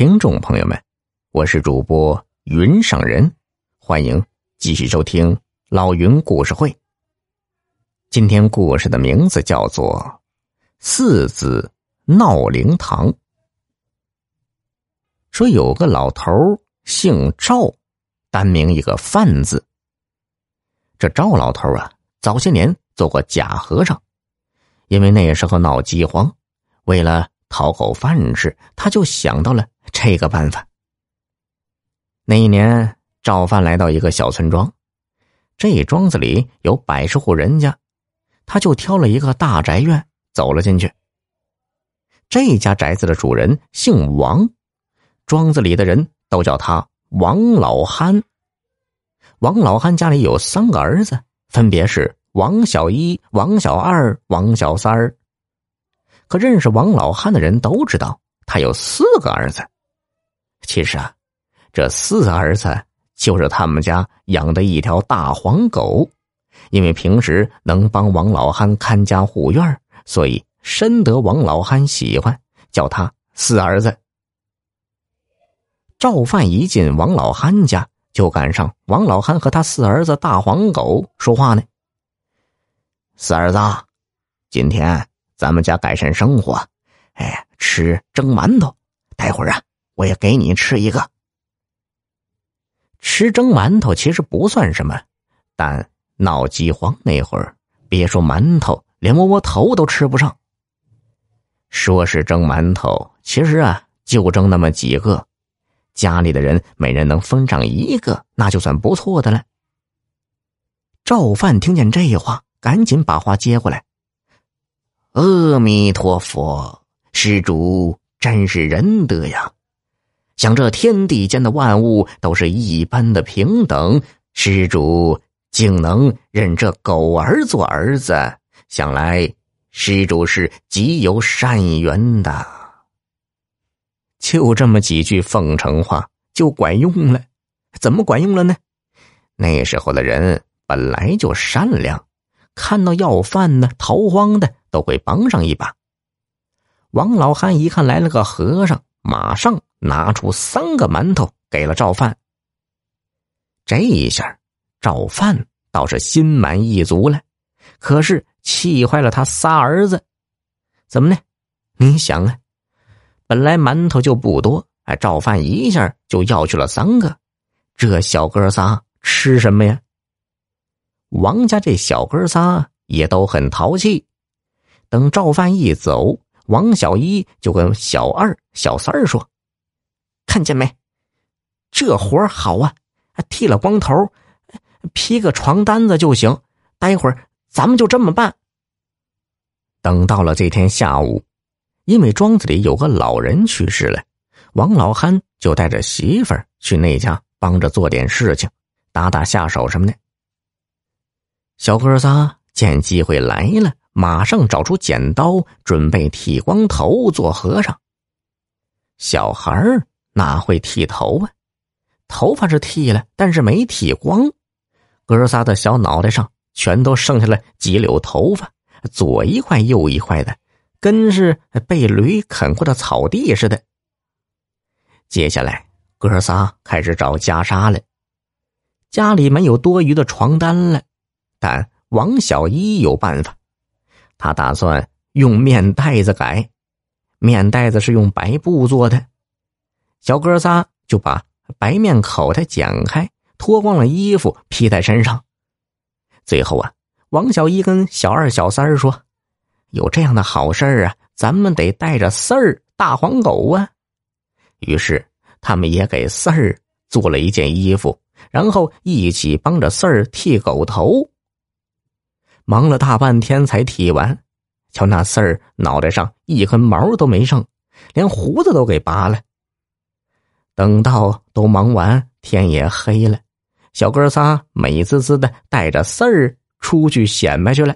听众朋友们，我是主播云上人，欢迎继续收听老云故事会。今天故事的名字叫做《四子闹灵堂》。说有个老头姓赵，单名一个范字。这赵老头啊，早些年做过假和尚，因为那时候闹饥荒，为了讨口饭吃，他就想到了这个办法。那一年，赵范来到一个小村庄，这庄子里有百十户人家，他就挑了一个大宅院走了进去。这家宅子的主人姓王，庄子里的人都叫他王老憨。王老憨家里有三个儿子，分别是王小一、王小二、王小三儿。可认识王老汉的人都知道，他有四个儿子。其实啊，这四个儿子就是他们家养的一条大黄狗，因为平时能帮王老汉看家护院，所以深得王老汉喜欢，叫他四儿子。赵范一进王老汉家。就赶上王老汉和他四儿子大黄狗说话呢。四儿子，今天咱们家改善生活，哎，吃蒸馒头。待会儿啊，我也给你吃一个。吃蒸馒头其实不算什么，但闹饥荒那会儿，别说馒头，连窝窝头都吃不上。说是蒸馒头，其实啊，就蒸那么几个。家里的人每人能分上一个，那就算不错的了。赵范听见这话，赶紧把话接过来：“阿弥陀佛，施主真是仁德呀！想这天地间的万物都是一般的平等，施主竟能认这狗儿做儿子，想来施主是极有善缘的。”就这么几句奉承话就管用了，怎么管用了呢？那时候的人本来就善良，看到要饭的、逃荒的都会帮上一把。王老汉一看来了个和尚，马上拿出三个馒头给了赵范。这一下，赵范倒是心满意足了，可是气坏了他仨儿子。怎么呢？你想啊。本来馒头就不多，哎，赵范一下就要去了三个，这小哥仨吃什么呀？王家这小哥仨也都很淘气。等赵范一走，王小一就跟小二、小三儿说：“看见没？这活好啊！剃了光头，披个床单子就行。待会儿咱们就这么办。”等到了这天下午。因为庄子里有个老人去世了，王老憨就带着媳妇儿去那家帮着做点事情，打打下手什么的。小哥仨见机会来了，马上找出剪刀，准备剃光头做和尚。小孩哪会剃头啊？头发是剃了，但是没剃光，哥仨的小脑袋上全都剩下了几绺头发，左一块右一块的。跟是被驴啃过的草地似的。接下来，哥仨开始找袈裟了。家里没有多余的床单了，但王小一有办法，他打算用面袋子改。面袋子是用白布做的，小哥仨就把白面口袋剪开，脱光了衣服披在身上。最后啊，王小一跟小二、小三说。有这样的好事啊，咱们得带着四儿大黄狗啊。于是他们也给四儿做了一件衣服，然后一起帮着四儿剃狗头。忙了大半天才剃完，瞧那四儿脑袋上一根毛都没剩，连胡子都给拔了。等到都忙完，天也黑了，小哥仨美滋滋的带着四儿出去显摆去了。